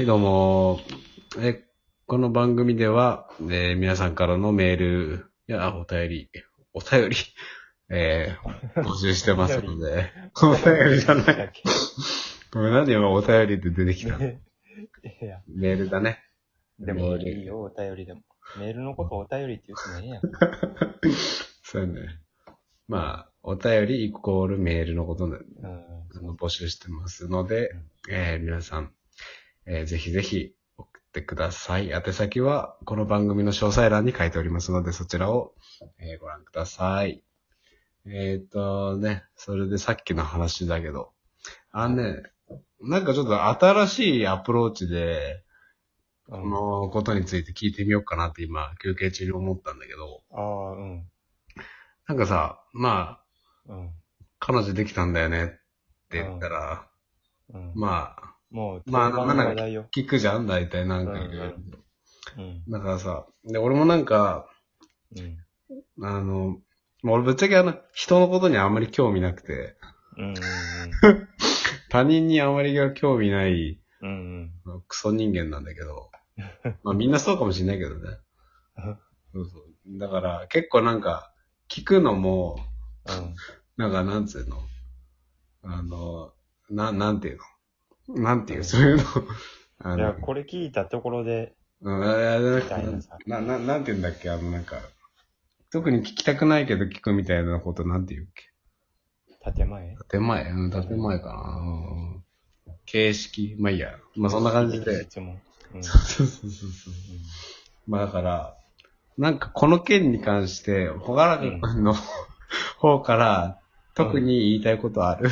はい、どうも。え、この番組では、えー皆さんからのメールやお便り、お便り、えー募集してますので、お便りじゃない。ごめん、なんで今お便りって出てきたや、メールだね。でもメールいいよ、お便りでも。メールのことお便りって言ってもええやん。そうね。まあ、お便りイコールメールのことでうん。募集してますので、えー皆さん、えーぜひぜひ送ってください。宛先は、この番組の詳細欄に書いておりますので、そちらを、えーご覧ください。えっ、とね、それでさっきの話だけど、あのね、なんかちょっと新しいアプローチで、このことについて聞いてみようかなって今、休憩中に思ったんだけど、ああ、うん。なんかさ、まあ、うん。彼女できたんだよねって言ったら、うん。まあ、もう、まあ定番の話題よ。聞くじゃん大体なんか言う、うん。だからさ、で、俺もなんか、うん。あの、まあ俺ぶっちゃけあの、人のことにあんまり興味なくて、うん。他人にあまりが興味ない、うん。うん。クソ人間なんだけど、まあみんなそうかもしれないけどね。そうそう。だから結構なんか、聞くのも、うん。なんかなんつうの、あの、な、なんていうの？なんていう、そういうの。あいや、の、これ聞いたところで、うん、あれ、あれみたいなさな、な、なんて言うんだっけあの、なんか、特に聞きたくないけど聞くみたいなことなんて言うっけ？建前？建前？うん、建前かな。うん形式まあいいや。まあそんな感じで。質問。うん。そうそうそうそう。まあだから、なんかこの件に関して、ほがらか君の方から、特に言いたいことある。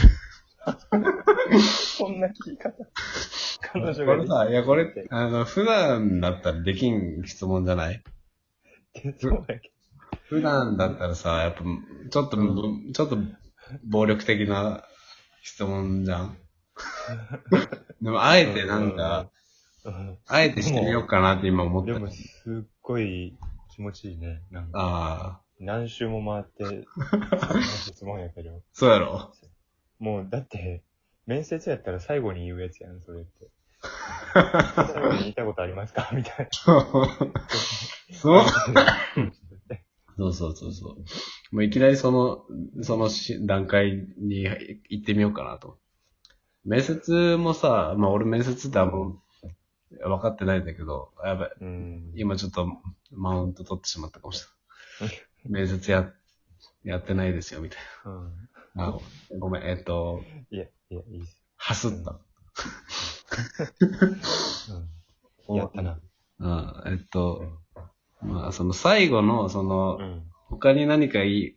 そんな聞き方。彼女こがれさ、いやこれ、あの、普段だったらできん質問じゃない？そうやけ普段だったらさ、やっぱ、ちょっと、ちょっと、暴力的な質問じゃん でも、あえてなんか。あえてしてみようかなって今思ったで。も、すっごい気持ちいいね。なんか、ああ、何周も回って、質問やけど。そうやろ？もう、だって、面接やったら最後に言うやつやん、それって。最後に言いたいことありますか？みたいそうな。そうそうそうそう。もういきなりその、そのし段階に行ってみようかなと。面接もさ、まあ俺面接ってあんま分かってないんだけど、やばい。うん。今ちょっとマウント取ってしまったかもしれない。面接や、やってないですよ、みたいうん。な。あごめん、えっと、いや、いや、いいっす。はすった。うん。やったな。うん、えっと、まあその最後の、そのう、ん。他に何かいい、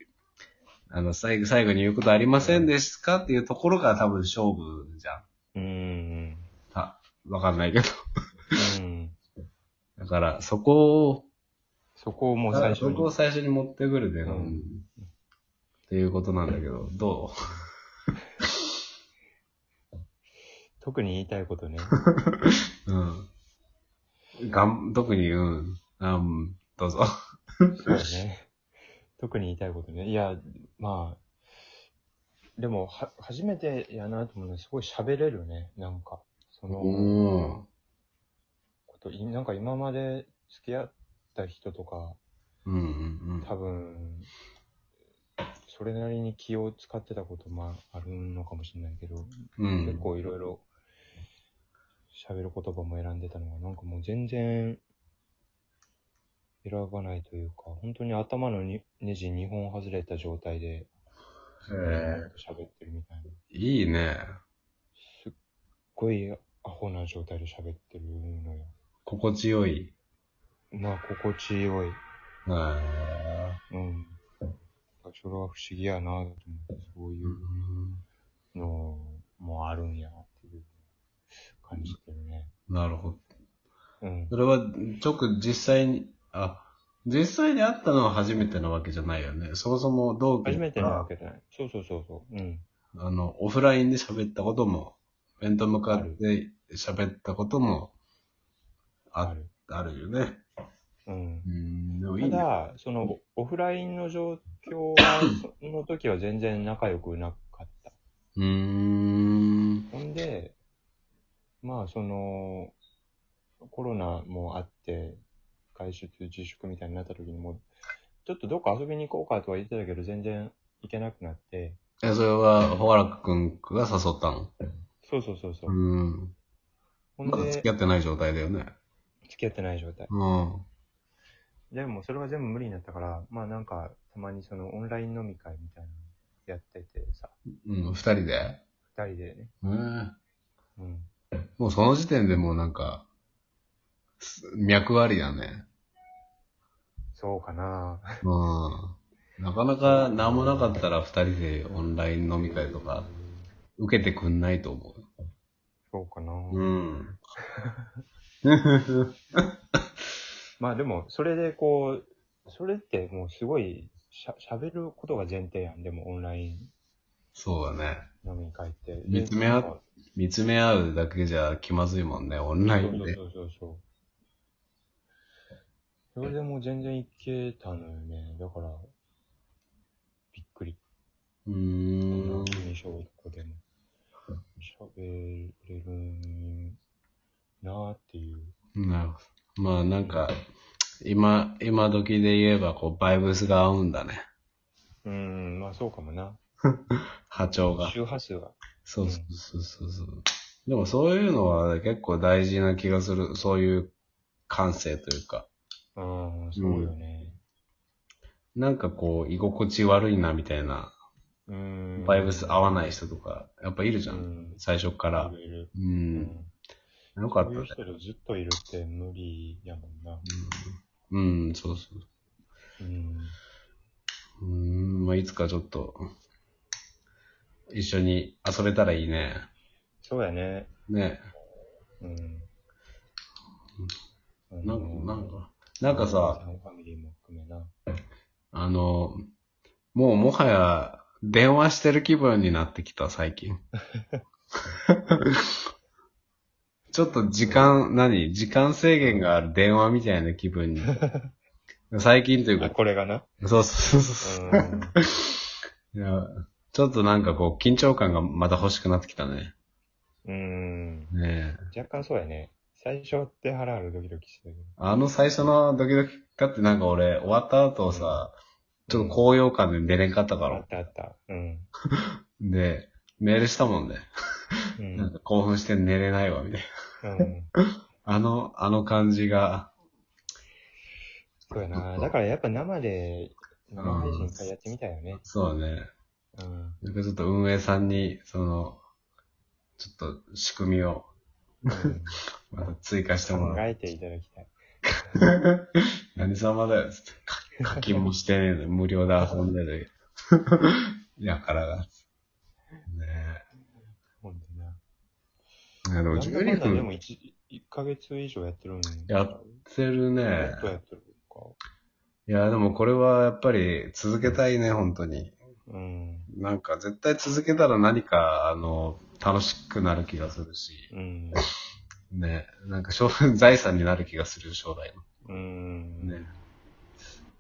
あの、最後、最後に言うことありませんでしたかっていうところが多分勝負じゃん。うん。あ、わかんないけど。うん。だから、そこを、そこをもう最初そこをに。最初に持ってくるで、うんうんっていうことなんだけど、ど 特に言いたいことね。う うん。がん、特に、うん。あうん、どうぞ。そうだね。特に言いたいことね。いや、まあ、でも、は、初めてやなと思うのは、すごい喋れるね。なんか、その、うん。こと、いなんか今まで付き合った人とか、うんうん多分、それなりに気を使ってたこともあるのかもしれないけど、うん。うん。結構いろいろ喋る言葉も選んでたのは、なんかもう全然選ばないというか、本当に頭のにネジ2本外れた状態で喋ってるみたいな。いいね。すっごいアホな状態で喋ってるのよ。心地よい。まあ、心地よい。へうん。それは不思議やなと思って、そういうえのもあるんやっていう感じてるね。なるほど。うん。それは、直、実際に、あ、実際に会ったのは初めてなわけじゃないよね。そもそも同期初めてなわけじゃない。そうそうそうそう。うん。あの、オフラインで喋ったことも、面と向かって喋ったことも、あある。あるよね。うんう。ん、でもいいね。ただ、その、オフラインの状況は、その時は全然仲良くなかった。うーん。ほんで、まあ、その、コロナもあって、外出自粛みたいになった時にもう、ちょっとどっか遊びに行こうかとは言ってたけど、全然行けなくなって、え、それは、ほがらくんが誘ったの？そうそうそうそう。うん。ほんでまだ付き、合ってない状態だよね。付き合ってない状態。うん。でも、それが全部無理になったから、まあなんか、たまにそのオンライン飲み会みたいなのやっててさ、うん、二人で？二人でね。うん。うん。もうその時点でもうなんか、す脈ありだね。そうかなうん。なかなか何もなかったら二人でオンライン飲み会とか受けてくんないと思そうかな、う。うん。まあでも、それでこう、それってもうすごいしゃ、喋ることが前提やん。でもオンラインそうだね。飲み会って。見つめ合っでなんか見つめ合うだけじゃ気まずいもんね、オンラインで。そうそうそうそう。それでもう全然いけたのよね。だから、びっくり。うーん。印象とかでも、喋れるんなーっていう。なるほど。まあなんか、今、今時で言えばこう、バイブスが合うんだね。うーん、まあそうかもな。波長が。周波数が。そうそうそうそうそう。でもそういうのは結構大事な気がする。そういう感性というか。うん、そうよね。なんかこう、居心地悪いなみたいな、うーん。バイブス合わない人とか、やっぱいるじゃん。うん最初からう。うんん。よかったねそういう。人とずっといるって無理やもんな。うん、うん、そうそう。うん。うーん、まあいつかちょっと、一緒に遊べたらいいね。そうやね。ね。うん。なんか、なんか、なんかさ。あの、もうもはや、電話してる気分になってきた、最近。ちょっと時間、何？時間制限がある電話みたいな気分に。最近というあ、か、これがな？そうそうそううそう。いや、ちょっとなんかこう、緊張感がまた欲しくなってきたね。ん。うん。ねえ。若干そうやね。最初ってハラハラドキドキしてる。あの最初のドキドキかってなんか俺、終わった後さ、ちょっと高揚感で寝れんかったかあらっ。たあった。うん。で、メールしたもんね。うん。なんか興奮して寝れないわ、みたいな。うん。あの、あの感じが、そうやな。だからやっぱ生で、生配信一回やってみたいよね。そうだね。うん。なんかちょっと運営さんに、その、ちょっと仕組みをうん また追加してもらう。考えていただきたい。何様だよ、つって。課課金もしてねえのに無料で遊んでる。やからがとな。え。いやでもなんだか12んだでも分1、一ヶ月以上やってるんやってるねもっとやってるか。いや、でもこれはやっぱり続けたいね、本当に。うん。なんか絶対続けたら何か、あの、楽しくなる気がするし。うん。ね。なんか将財産になる気がする、将来うん。の。ね。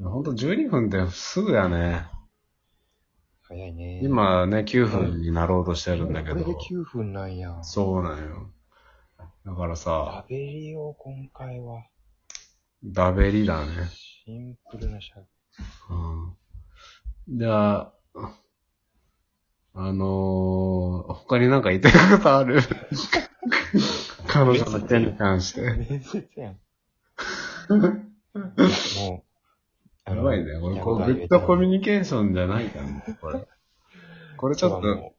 ほんと12分ってすぐやね。早いね。今ね、9分になろうとしてるんだけど。これで9分なんや。そうなんよ。だからさラ、ベリを今回は、ダベリだね。シンプルなしゃうん。じゃあ、あのー、他になんか言いたいことある？彼女の件に関して。面接やん。もう、あやばいね。俺、こう、グッドコミュニケーションじゃないからね、これ。これちょっと、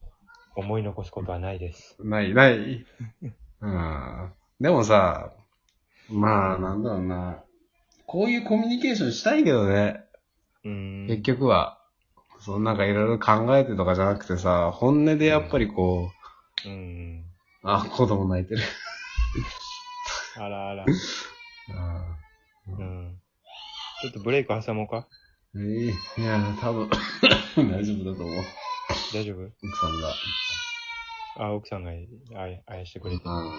思い残すことはないです。ない、ない。うん。でもさ、まあ、なんだろうな。こういうコミュニケーションしたいけどね。うん。結局は。そのなんかいろいろ考えてとかじゃなくてさ、本音でやっぱりこう、うん。あ、子供泣いてる。あらあら。あ うん。ちょっとブレイク挟もうかいい、いや、多分、大丈夫だと思う。大丈夫？奥さんが。あ、奥さんがあやあやしてくれて。うんう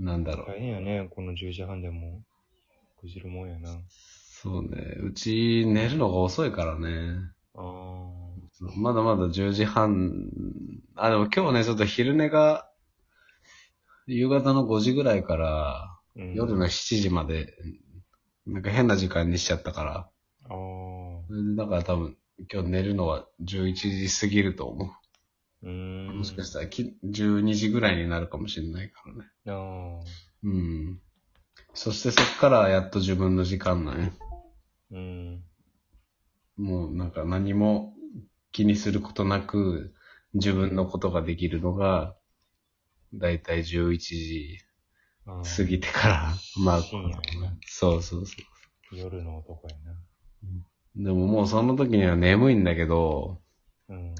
ん。なんだろう。大変やね、この10時半でも。くじるもんやな。そうね。うち寝るのが遅いからね。ああ。まだまだ10時半。あ、でも今日ね、ちょっと昼寝が、夕方の5時ぐらいからうん夜の7時まで、なんか変な時間にしちゃったから、ああ。だから多分今日寝るのは11時過ぎると思うーう。ん。もしかしたらき12時ぐらいになるかもしれないからね。ああ。うん。そしてそっからやっと自分の時間なんよ。うん。もうなんか何も気にすることなく自分のことができるのが、だいたい11時過ぎてから、まあ深夜やな、そうそうそ夜の男やな。う。でももうその時には眠いんだけど、うん。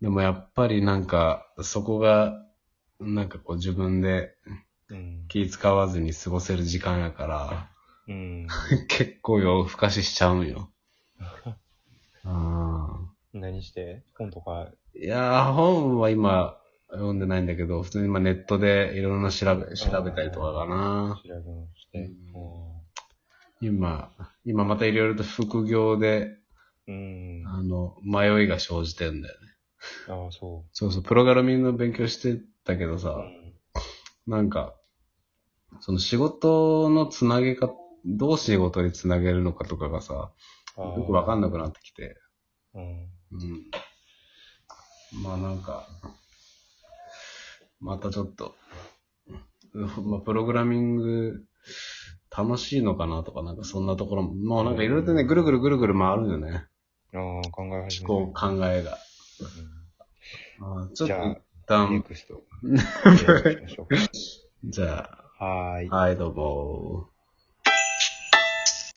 でもやっぱりなんか、そこが、なんかこう自分でうん。気使わずに過ごせる時間やから、うん。結構夜更かししちゃうんよ。あ 何して？本とか？ーいやー、本は今読んでないんだけど、普通に今ネットでいろんな調べ、調べたりとかかな。調べもして。今、今またいろいろと副業で、うん。あの、迷いが生じてんだよね。ああ、そそうそう、プログラミングの勉強してたけどさ、う。うん。なんか、その仕事のつなげか、どう仕事につなげるのかとかがさ、ああよくわかんなくなってきて、うん。うん。まあなんか、またちょっと、うんまあプログラミング、楽しいのかなとか、なんかそんなところも、もうなんかいろいろとね、ぐるぐるぐるぐる回るよね。ああ、考え始め思考、考えが。うんあーちょっと一旦 じゃ はーいあ、。はい、どうも。